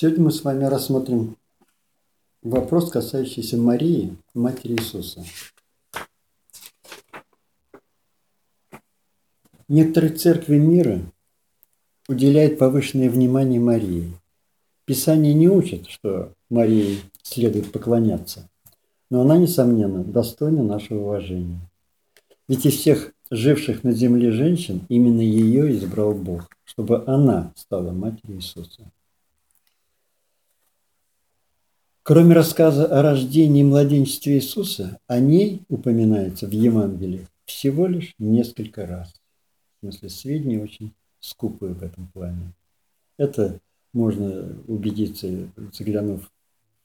Сегодня мы с вами рассмотрим вопрос, касающийся Марии, матери Иисуса. Некоторые церкви мира уделяют повышенное внимание Марии. Писание не учит, что Марии следует поклоняться, но она, несомненно, достойна нашего уважения. Ведь из всех живших на земле женщин именно ее избрал Бог, чтобы она стала матерью Иисуса. Кроме рассказа о рождении и младенчестве Иисуса, о ней упоминается в Евангелии всего лишь несколько раз. В смысле, сведения очень скупые в этом плане. Это можно убедиться, заглянув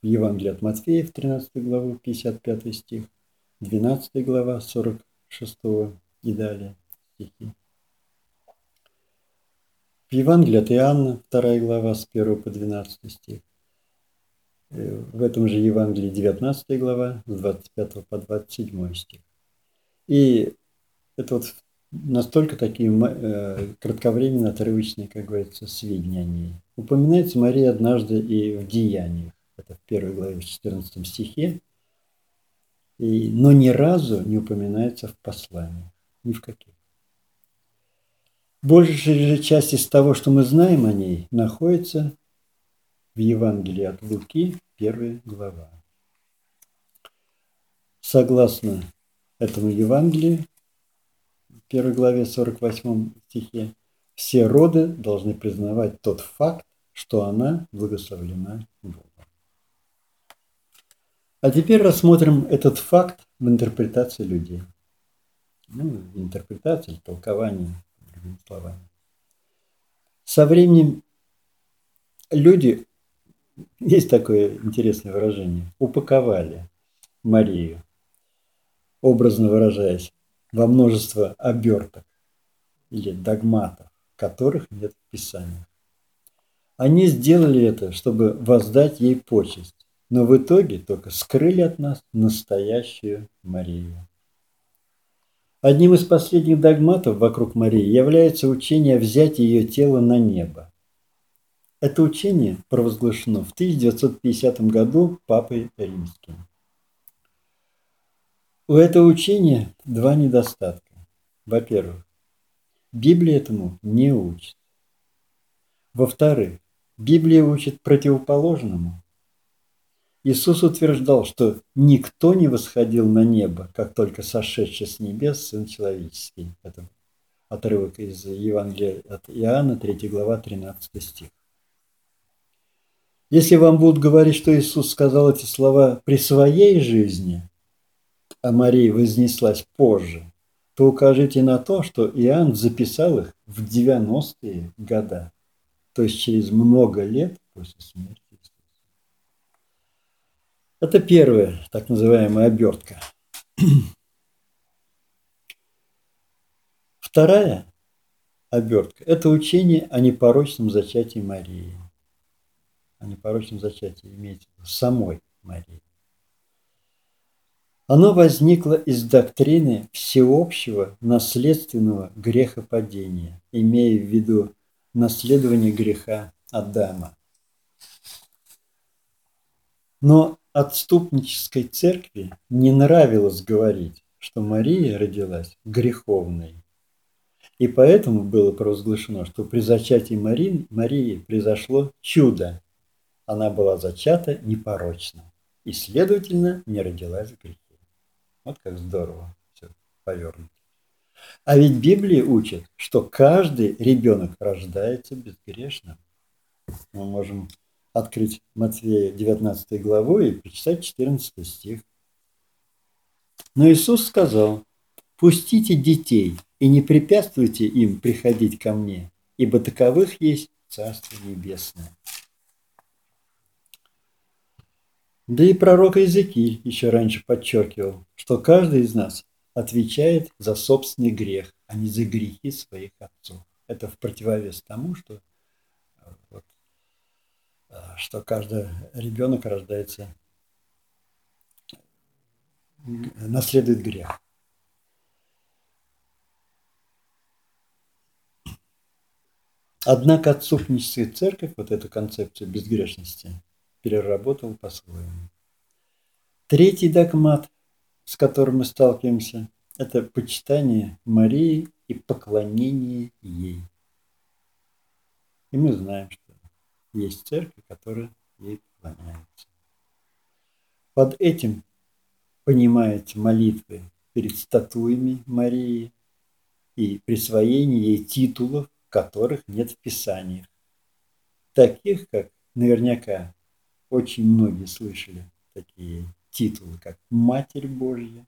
в Евангелие от Матфея в 13 главу, 55 стих, 12 глава, 46 и далее стихи. В Евангелии от Иоанна, 2 глава, с 1 по 12 стих. В этом же Евангелии 19 глава, с 25 по 27 стих. И это вот настолько такие э, кратковременные, отрывочные, как говорится, сведения о ней. Упоминается Мария однажды и в Деяниях. Это в первой главе, в 14 стихе. И, но ни разу не упоминается в послании. Ни в каких. Большая же часть из того, что мы знаем о ней, находится в Евангелии от Луки, первая глава. Согласно этому Евангелию, в первой главе 48 стихе, все роды должны признавать тот факт, что она благословлена Богом. А теперь рассмотрим этот факт в интерпретации людей. Ну, интерпретация, толкование, другими словами. Со временем люди есть такое интересное выражение. Упаковали Марию, образно выражаясь, во множество оберток или догматов, которых нет в Писании. Они сделали это, чтобы воздать ей почесть, но в итоге только скрыли от нас настоящую Марию. Одним из последних догматов вокруг Марии является учение взять ее тело на небо. Это учение провозглашено в 1950 году Папой Римским. У этого учения два недостатка. Во-первых, Библия этому не учит. Во-вторых, Библия учит противоположному. Иисус утверждал, что никто не восходил на небо, как только сошедший с небес Сын Человеческий. Это отрывок из Евангелия от Иоанна, 3 глава, 13 стих. Если вам будут говорить, что Иисус сказал эти слова при своей жизни, а Мария вознеслась позже, то укажите на то, что Иоанн записал их в 90-е годы, то есть через много лет после смерти Иисуса. Это первая так называемая обертка. Вторая обертка – это учение о непорочном зачатии Марии о непорочном зачатии, имеется самой Марии. Оно возникло из доктрины всеобщего наследственного грехопадения, имея в виду наследование греха Адама. Но отступнической церкви не нравилось говорить, что Мария родилась греховной. И поэтому было провозглашено, что при зачатии Марии, Марии произошло чудо, она была зачата непорочно и, следовательно, не родилась в грехе. Вот как здорово все повернуто. А ведь Библия учит, что каждый ребенок рождается безгрешным. Мы можем открыть Матфея 19 главу и прочитать 14 стих. Но Иисус сказал, «Пустите детей и не препятствуйте им приходить ко мне, ибо таковых есть Царство Небесное». Да и пророк Иезекииль еще раньше подчеркивал, что каждый из нас отвечает за собственный грех, а не за грехи своих отцов. Это в противовес тому, что, вот, что каждый ребенок рождается, наследует грех. Однако отцовническая церковь вот эту концепцию безгрешности переработала по-своему. Третий догмат, с которым мы сталкиваемся, это почитание Марии и поклонение ей. И мы знаем, что есть церковь, которая ей поклоняется. Под этим понимаете молитвы перед статуями Марии и присвоение ей титулов, которых нет в Писаниях. Таких, как наверняка очень многие слышали такие титулы, как Матерь Божья,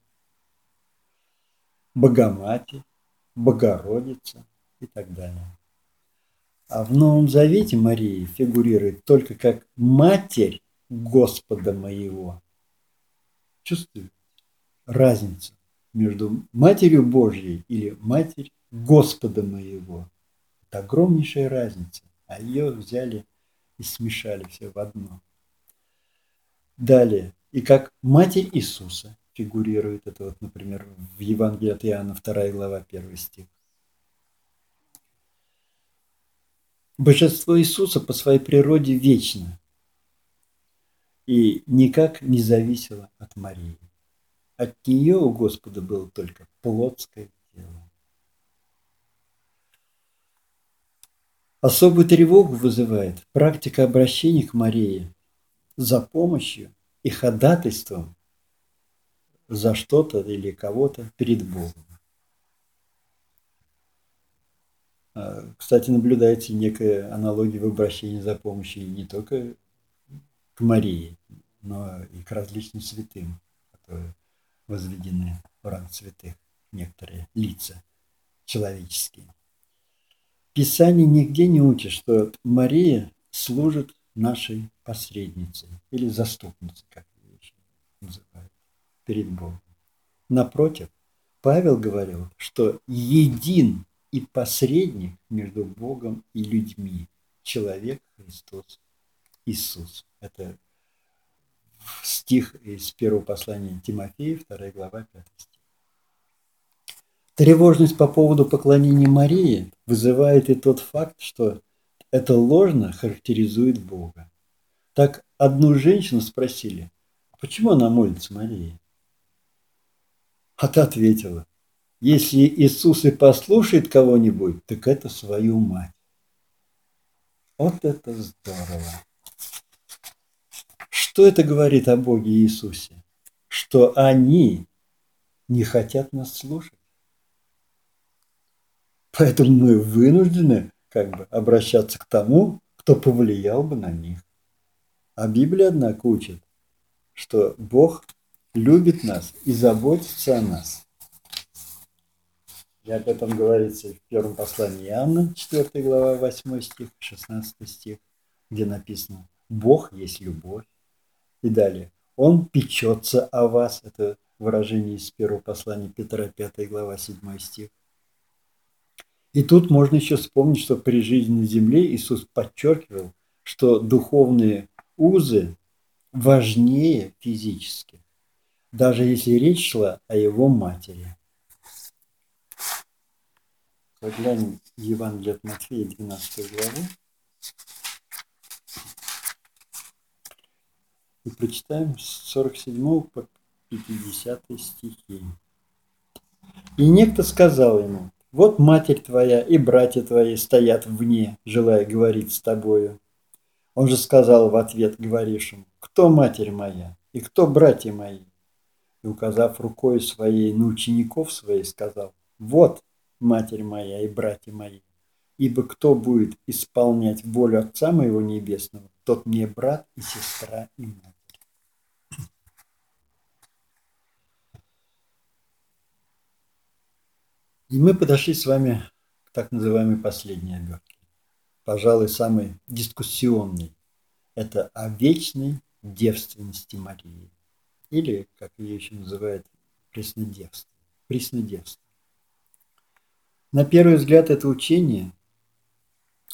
Богоматерь, Богородица и так далее. А в Новом Завете Мария фигурирует только как Матерь Господа моего. Чувствуете разницу между Матерью Божьей или Матерь Господа моего? Это огромнейшая разница, а ее взяли и смешали все в одно. Далее, и как Матерь Иисуса фигурирует это вот, например, в Евангелии от Иоанна, 2 глава, 1 стих. Божество Иисуса по своей природе вечно и никак не зависело от Марии. От нее у Господа было только плотское тело. Особую тревогу вызывает практика обращения к Марии за помощью и ходатайством за что-то или кого-то перед Богом. А, кстати, наблюдается некая аналогия в обращении за помощью не только к Марии, но и к различным святым, которые возведены в ранг святых, некоторые лица человеческие. Писание нигде не учит, что Мария служит нашей посредницей или заступницей, как ее еще называют, перед Богом. Напротив, Павел говорил, что един и посредник между Богом и людьми. Человек Христос Иисус. Это стих из первого послания Тимофея, 2 глава, 5 стих. Тревожность по поводу поклонения Марии вызывает и тот факт, что это ложно характеризует Бога. Так одну женщину спросили, почему она молится Марии? А та ответила, если Иисус и послушает кого-нибудь, так это свою мать. Вот это здорово. Что это говорит о Боге Иисусе? Что они не хотят нас слушать. Поэтому мы вынуждены как бы обращаться к тому, кто повлиял бы на них. А Библия, однако, учит, что Бог любит нас и заботится о нас. И об этом говорится в первом послании Иоанна, 4 глава, 8 стих, 16 стих, где написано «Бог есть любовь». И далее «Он печется о вас». Это выражение из первого послания Петра, 5 глава, 7 стих. И тут можно еще вспомнить, что при жизни на земле Иисус подчеркивал, что духовные узы важнее физических, даже если речь шла о его матери. Заглянем в Евангелие от Матфея, 12 главу. И прочитаем с 47 по 50 стихи. И некто сказал ему, вот матерь твоя и братья твои стоят вне, желая говорить с тобою. Он же сказал в ответ говорившим, кто матерь моя и кто братья мои? И указав рукой своей на учеников своих, сказал, вот Матерь моя и братья мои. Ибо кто будет исполнять волю Отца моего Небесного, тот мне брат и сестра и мать. И мы подошли с вами к так называемой последней обертке. Пожалуй, самой дискуссионной. Это о вечной девственности Марии. Или, как ее еще называют, преснодевство. Преснодевство. На первый взгляд это учение,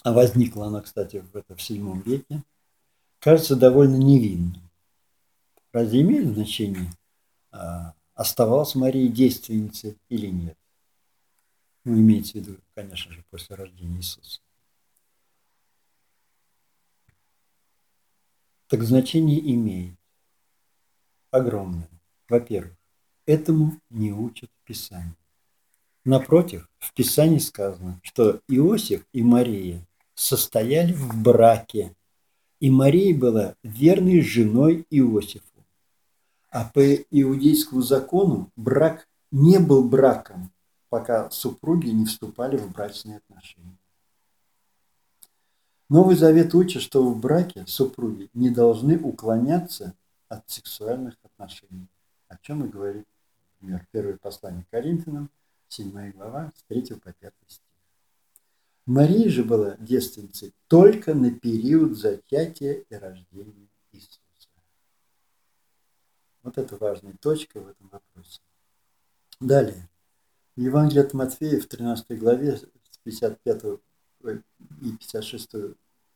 а возникло оно, кстати, в, это, в VII веке, кажется довольно невинным. Разве имеет значение, а, оставалась Мария действенницей или нет? Ну, имеется в виду, конечно же, после рождения Иисуса. Так значение имеет огромное. Во-первых, этому не учат в Писании. Напротив, в Писании сказано, что Иосиф и Мария состояли в браке, и Мария была верной женой Иосифу. А по иудейскому закону брак не был браком, пока супруги не вступали в брачные отношения. Новый Завет учит, что в браке супруги не должны уклоняться от сексуальных отношений, о чем и говорит, например, первое послание Коринфянам, 7 глава, с 3 по 5 стих. Мария же была девственницей только на период зачатия и рождения Иисуса. Вот это важная точка в этом вопросе. Далее. В Евангелии от Матфея в 13 главе с 55 и 56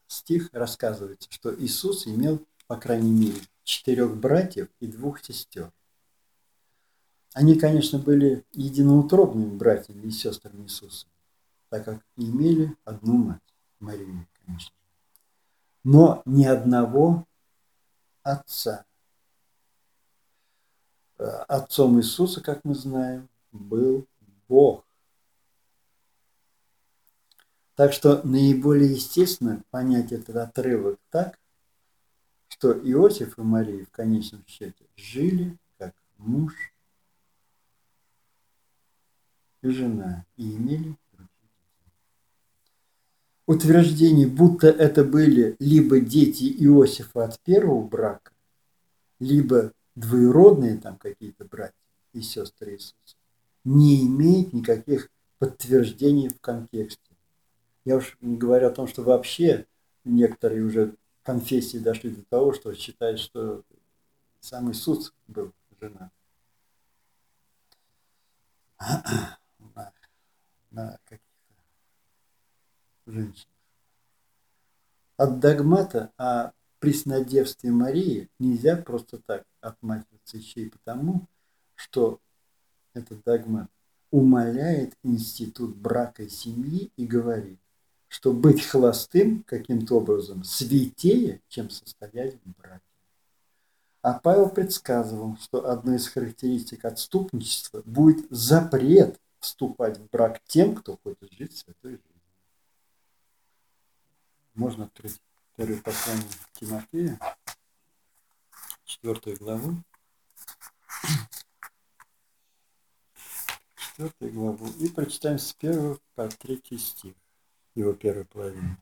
стих рассказывается, что Иисус имел, по крайней мере, четырех братьев и двух сестер. Они, конечно, были единоутробными братьями и сестрами Иисуса, так как имели одну мать, Марию, конечно. Но ни одного отца. Отцом Иисуса, как мы знаем, был Бог. Так что наиболее естественно понять этот отрывок так, что Иосиф и Мария в конечном счете жили как муж и жена и имели утверждение, будто это были либо дети Иосифа от первого брака, либо двоюродные там какие-то братья и сестры Иисуса, не имеет никаких подтверждений в контексте. Я уж говорю о том, что вообще некоторые уже конфессии дошли до того, что считают, что сам Иисус был женат. На, на каких-то женщинах. От догмата о преснодевстве Марии нельзя просто так отмахиваться еще и потому, что этот догмат умаляет институт брака и семьи и говорит, что быть холостым каким-то образом святее, чем состоять в браке. А Павел предсказывал, что одной из характеристик отступничества будет запрет вступать в брак тем, кто хочет жить святой жизнью. Можно открыть первое послание Тимофея, четвертую главу. Четвертую главу. И прочитаем с первого по третий стих его первой половины.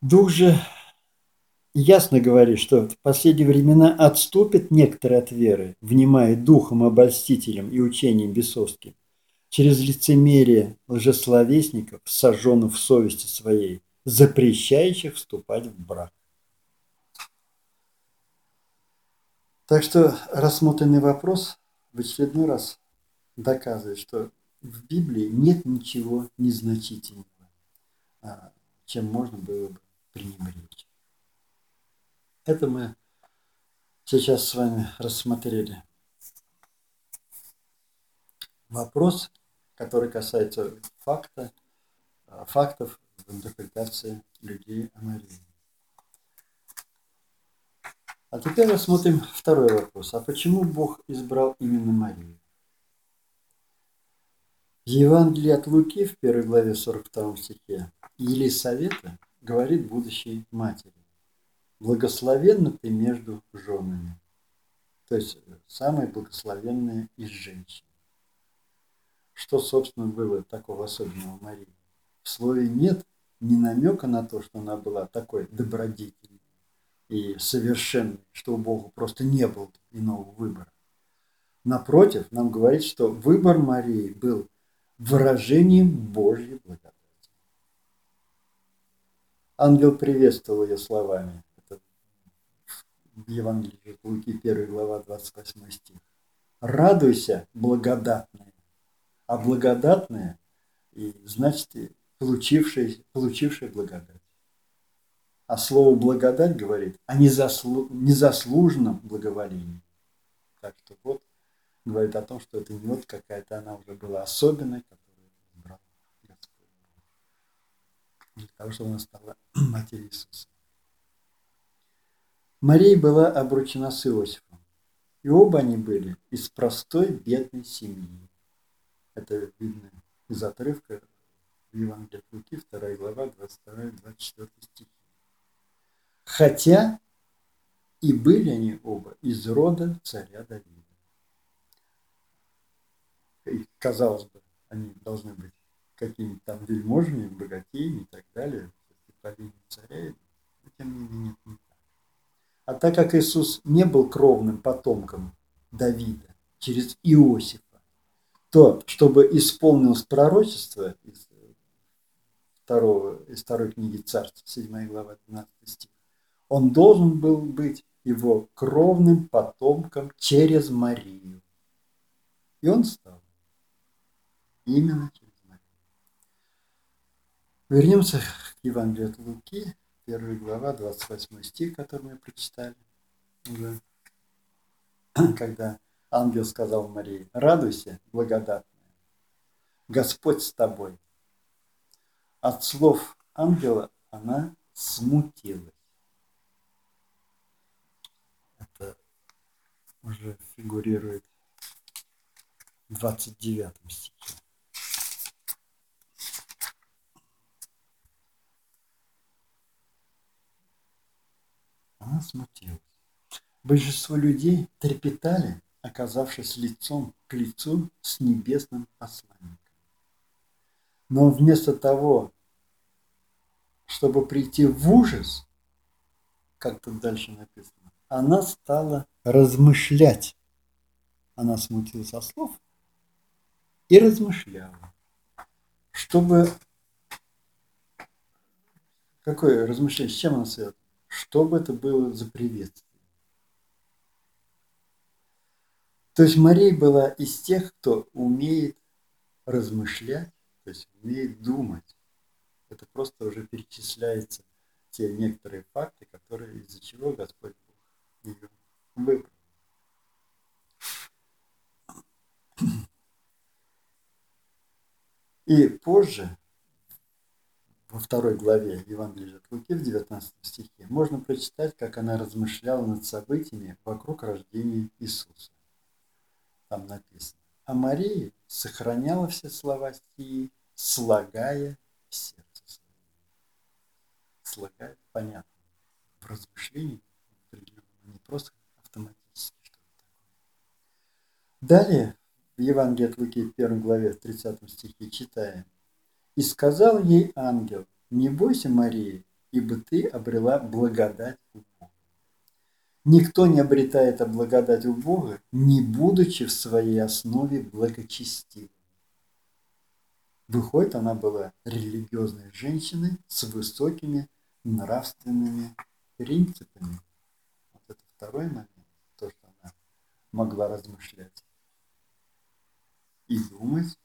Дух же ясно говорит, что в последние времена отступят некоторые от веры, внимая духом обольстителем и учением бесовским, через лицемерие лжесловесников, сожженных в совести своей, запрещающих вступать в брак. Так что рассмотренный вопрос в очередной раз доказывает, что в Библии нет ничего незначительного, а, чем можно было бы пренебречь. Это мы сейчас с вами рассмотрели. Вопрос, который касается факта, а, фактов в интерпретации людей о Марии. А теперь рассмотрим второй вопрос. А почему Бог избрал именно Марию? В Евангелии от Луки в первой главе 42 стихе Елисавета говорит будущей матери. Благословенна ты между женами. То есть самая благословенная из женщин. Что, собственно, было такого особенного в Марии? В слове нет ни намека на то, что она была такой добродетельной и совершенной, что у Бога просто не было иного выбора. Напротив, нам говорит, что выбор Марии был выражением Божьей благодати. Ангел приветствовал ее словами. Это в Евангелии Луки 1 глава 28 стих. Радуйся, благодатная. А благодатная, и значит, получившая, получившая благодать. А слово благодать говорит о незаслу, незаслуженном благоволении. Так что вот говорит о том, что это не вот какая-то она уже была особенная, которую избрал Господь. Для того, чтобы она стала матерью Иисуса. Мария была обручена с Иосифом, и оба они были из простой бедной семьи. Это видно из отрывка в Евангелии от Луки, 2 глава, 22-24 стихи. Хотя и были они оба из рода царя Давида. И, казалось бы, они должны быть какими-то там вельможами, богатеями и так далее, по линии царя, но тем не менее это не так. А так как Иисус не был кровным потомком Давида через Иосифа, то, чтобы исполнилось пророчество из, второго, из второй книги Царств, 7 глава, 12 стих, он должен был быть его кровным потомком через Марию. И он стал. Именно через Марию. Вернемся к Евангелию от Луки, 1 глава, 28 стих, который мы прочитали уже. Когда ангел сказал Марии, радуйся, благодатная, Господь с тобой. От слов ангела она смутилась. Это уже фигурирует в 29 стихе. Она смутилась. Большинство людей трепетали, оказавшись лицом к лицу с небесным посланником. Но вместо того, чтобы прийти в ужас, как тут дальше написано, она стала размышлять. Она смутилась от слов и размышляла, чтобы... Какое размышление? С чем она связана? Что бы это было за приветствие? То есть Мария была из тех, кто умеет размышлять, то есть умеет думать. Это просто уже перечисляется те некоторые факты, которые из-за чего Господь Бог ее выбрал. И позже, во второй главе Евангелия от Луки, в 19 стихе, можно прочитать, как она размышляла над событиями вокруг рождения Иисуса там написано. А Мария сохраняла все слова стихи, слагая в сердце своем. Слагая, понятно, в размышлении не просто автоматически что-то такое. Далее в Евангелии от Луки, в 1 главе, в 30 стихе читаем. «И сказал ей ангел, не бойся, Мария, ибо ты обрела благодать у Бога. Никто не обретает благодать у Бога, не будучи в своей основе благочестивым. Выходит, она была религиозной женщиной с высокими нравственными принципами. Вот это второй момент, то, что она могла размышлять и думать,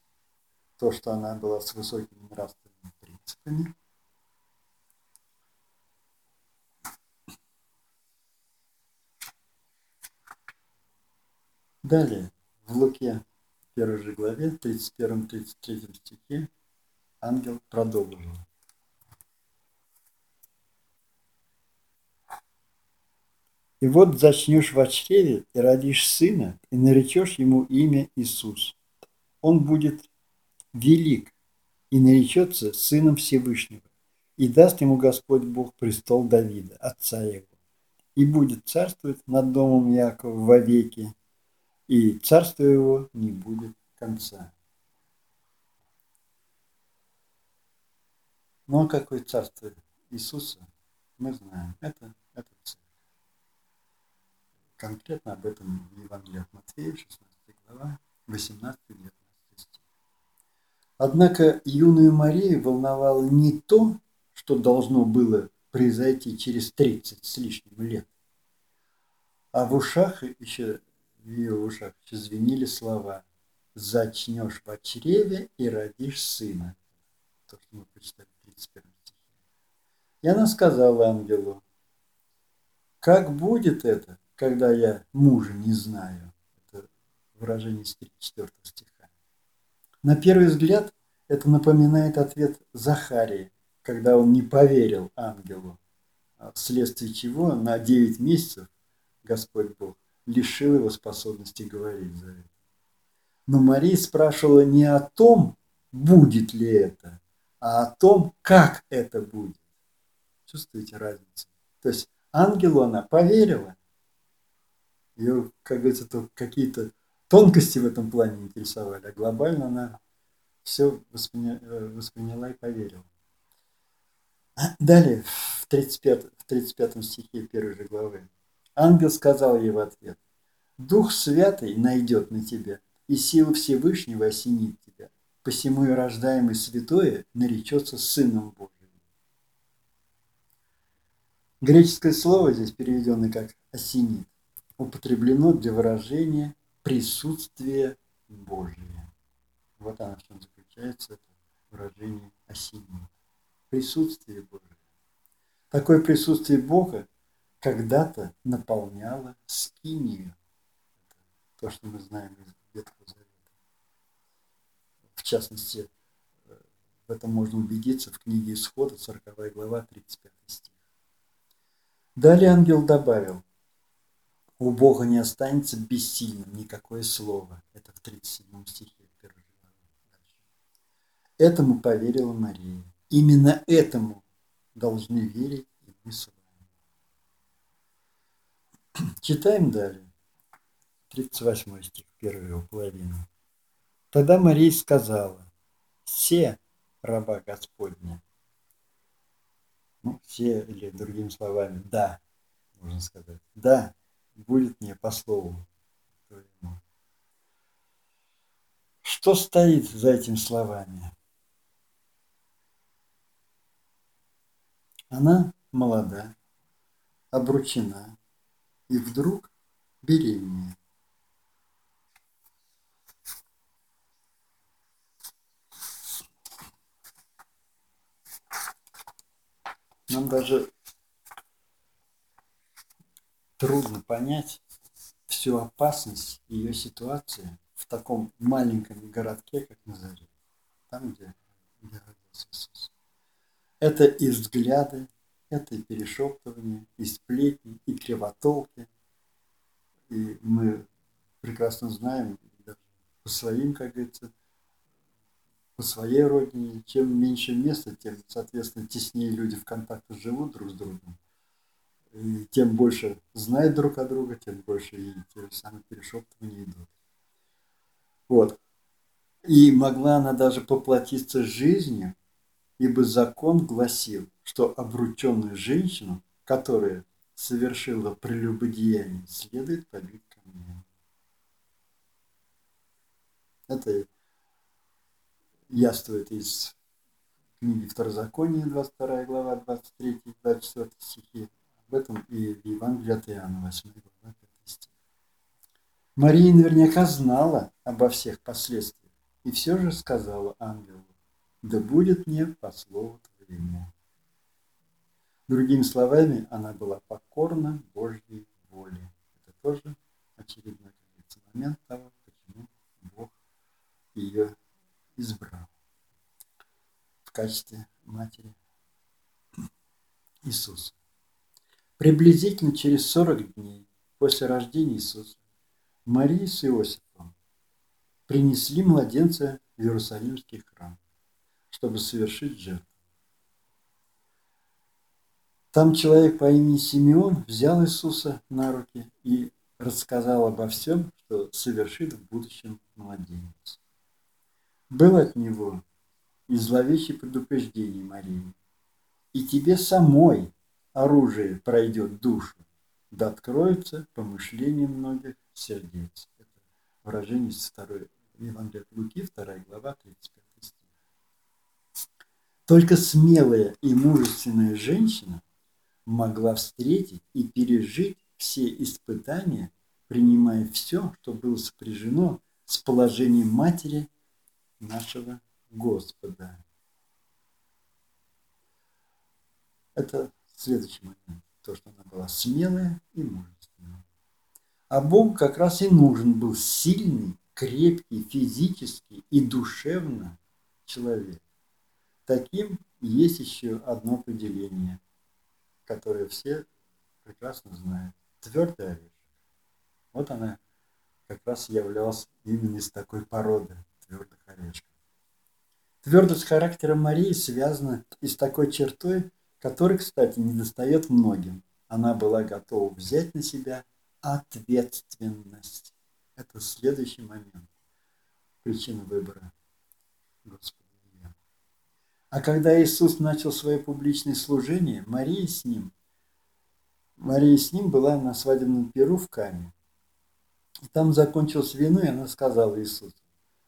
то, что она была с высокими нравственными принципами – Далее, в Луке, первой же главе, 31-33 стихе, ангел продолжил. И вот зачнешь в чреве и родишь сына, и наречешь ему имя Иисус. Он будет велик и наречется сыном Всевышнего, и даст ему Господь Бог престол Давида, отца его, и будет царствовать над домом Якова вовеки, и царство его не будет конца. Ну а какое царство Иисуса, мы знаем. Это, это церковь. Конкретно об этом в Евангелии от Матфея, 16 глава, 18-19 стих. Однако юную Марию волновало не то, что должно было произойти через 30 с лишним лет, а в ушах еще в ее ушах звенели слова «Зачнешь в чреве и родишь сына». То, что мы прочитали в 31 стихе. И она сказала ангелу, «Как будет это, когда я мужа не знаю?» Это выражение из 34 стиха. На первый взгляд это напоминает ответ Захарии, когда он не поверил ангелу вследствие чего на 9 месяцев Господь Бог лишил его способности говорить за это. Но Мария спрашивала не о том, будет ли это, а о том, как это будет. Чувствуете разницу? То есть ангелу она поверила. Ее, как говорится, какие-то тонкости в этом плане интересовали, а глобально она все восприня... Э, восприняла и поверила. Далее, в 35, в 35 стихе первой же главы. Ангел сказал ей в ответ, «Дух Святый найдет на тебя, и сила Всевышнего осенит тебя. Посему и рождаемый святое наречется Сыном Божьим». Греческое слово здесь переведенное как «осенит» употреблено для выражения присутствия Божия. Вот оно в чем заключается, это выражение «осенит» присутствие Божие. Такое присутствие Бога когда-то наполняло скинию. То, что мы знаем из Ветхого Завета. В частности, в этом можно убедиться в книге Исхода, 40 глава, 35 стих. Далее ангел добавил, у Бога не останется бессильным никакое слово. Это в 37 стихе. Этому поверила Мария. Именно этому должны верить и мы с вами. Читаем далее. 38 стих, первую половину. Тогда Мария сказала, все раба Господня, ну, все, или другими словами, да, можно сказать, да, будет мне по слову. Что стоит за этими словами? Она молода, обручена и вдруг беременная. Нам даже трудно понять всю опасность ее ситуации в таком маленьком городке, как Назарет, там, где, где родился Иисус. Это и взгляды, это и перешептывание, и сплетни, и кривотолки. И мы прекрасно знаем, даже по своим, как говорится, по своей родине, чем меньше места, тем, соответственно, теснее люди в контактах живут друг с другом. И тем больше знают друг о друга, тем больше и те же самые перешептывания идут. Вот. И могла она даже поплатиться жизнью ибо закон гласил, что обрученную женщину, которая совершила прелюбодеяние, следует побить камнем. Это яствует из книги Второзакония, 22 глава, 23-24 стихи. Об этом и в Евангелии от Иоанна, 8 глава, 5 стих. Мария наверняка знала обо всех последствиях и все же сказала ангелу, да будет мне по слову твоему. Другими словами, она была покорна Божьей воле. Это тоже очередной момент того, почему Бог ее избрал в качестве матери Иисуса. Приблизительно через 40 дней после рождения Иисуса Мария с Иосифом принесли младенца в Иерусалимский храм чтобы совершить жертву. Там человек по имени Симеон взял Иисуса на руки и рассказал обо всем, что совершит в будущем младенец. Был от него и зловещее предупреждение Марии. И тебе самой оружие пройдет душу, да откроется помышление многих сердец. Это выражение из 2 Евангелия от Луки, 2 глава, 35 только смелая и мужественная женщина могла встретить и пережить все испытания, принимая все, что было сопряжено с положением матери нашего Господа. Это следующий момент. То, что она была смелая и мужественная. А Бог как раз и нужен был сильный, крепкий, физически и душевно человек. Таким есть еще одно определение. которое все прекрасно знают. Твердый орешек. Вот она как раз являлась именно из такой породы твердых орешков. Твердость характера Марии связана и с такой чертой, которой, кстати, не достает многим. Она была готова взять на себя ответственность. Это следующий момент. Причина выбора Господа. А когда Иисус начал свое публичное служение, Мария с ним, Мария с ним была на свадебном перу в Каме. И там закончилось вино, и она сказала Иисусу,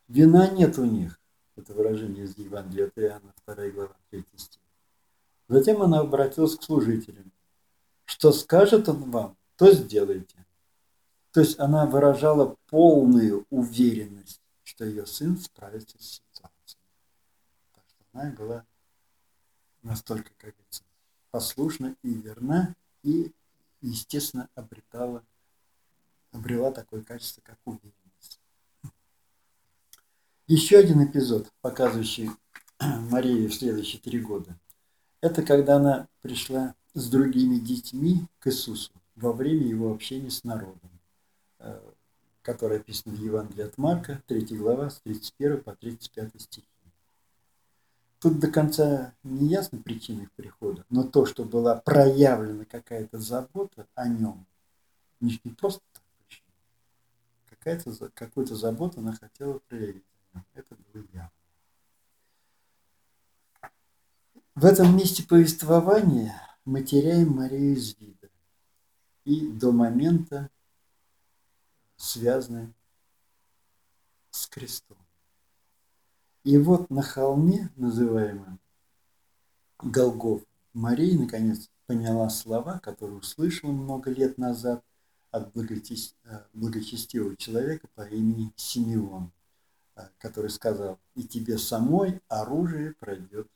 вина нет у них. Это выражение из Евангелия от Иоанна, 2 глава, 3 стих. Затем она обратилась к служителям. Что скажет он вам, то сделайте. То есть она выражала полную уверенность, что ее сын справится с ситуацией. Так что она была настолько, как говорится, послушна и верна, и, естественно, обретала, обрела такое качество, как уверенность. Еще один эпизод, показывающий Марию в следующие три года, это когда она пришла с другими детьми к Иисусу во время его общения с народом, э, которое описано в Евангелии от Марка, 3 глава, с 31 по 35 стихи. Тут до конца не ясна причина их прихода, но то, что была проявлена какая-то забота о нем, не, просто так какая-то, какую-то заботу она хотела проявить о нем. Это было явно. В этом месте повествования мы теряем Марию из вида и до момента связаны с крестом. И вот на холме, называемом Голгоф, Мария наконец поняла слова, которые услышала много лет назад от благочестивого человека по имени Симеон, который сказал, и тебе самой оружие пройдет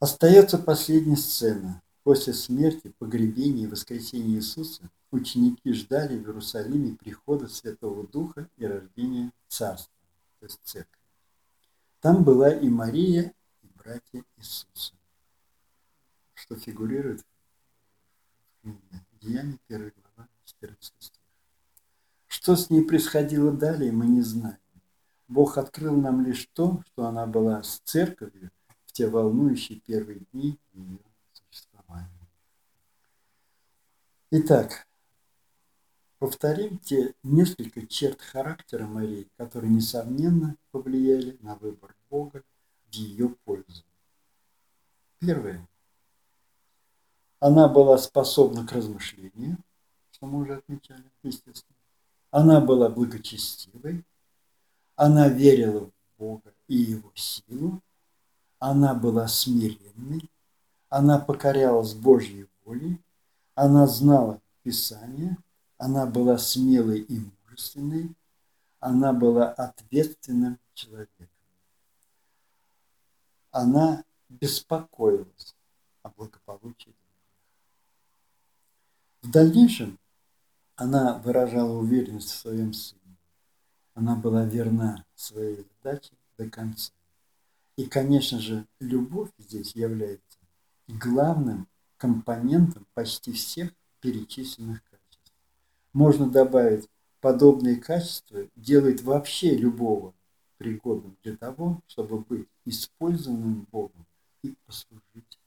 Остается последняя сцена. После смерти, погребения и воскресения Иисуса ученики ждали в Иерусалиме прихода Святого Духа и рождения Царства, то есть Церкви. Там была и Мария, и братья Иисуса, что фигурирует в книге Деяния 1 глава 14 стих. Что с ней происходило далее, мы не знаем. Бог открыл нам лишь то, что она была с церковью те волнующие первые дни ее существования. Итак, повторим те несколько черт характера Марии, которые, несомненно, повлияли на выбор Бога в ее пользу. Первое. Она была способна к размышлению, что мы уже отмечали, естественно. Она была благочестивой, она верила в Бога и Его силу, она была смиренной, она покорялась Божьей воле, она знала Писание, она была смелой и мужественной, она была ответственным человеком. Она беспокоилась о благополучии В дальнейшем она выражала уверенность в своем сыне. Она была верна своей задаче до конца. И, конечно же, любовь здесь является главным компонентом почти всех перечисленных качеств. Можно добавить, подобные качества делают вообще любого пригодным для того, чтобы быть использованным Богом и послужить.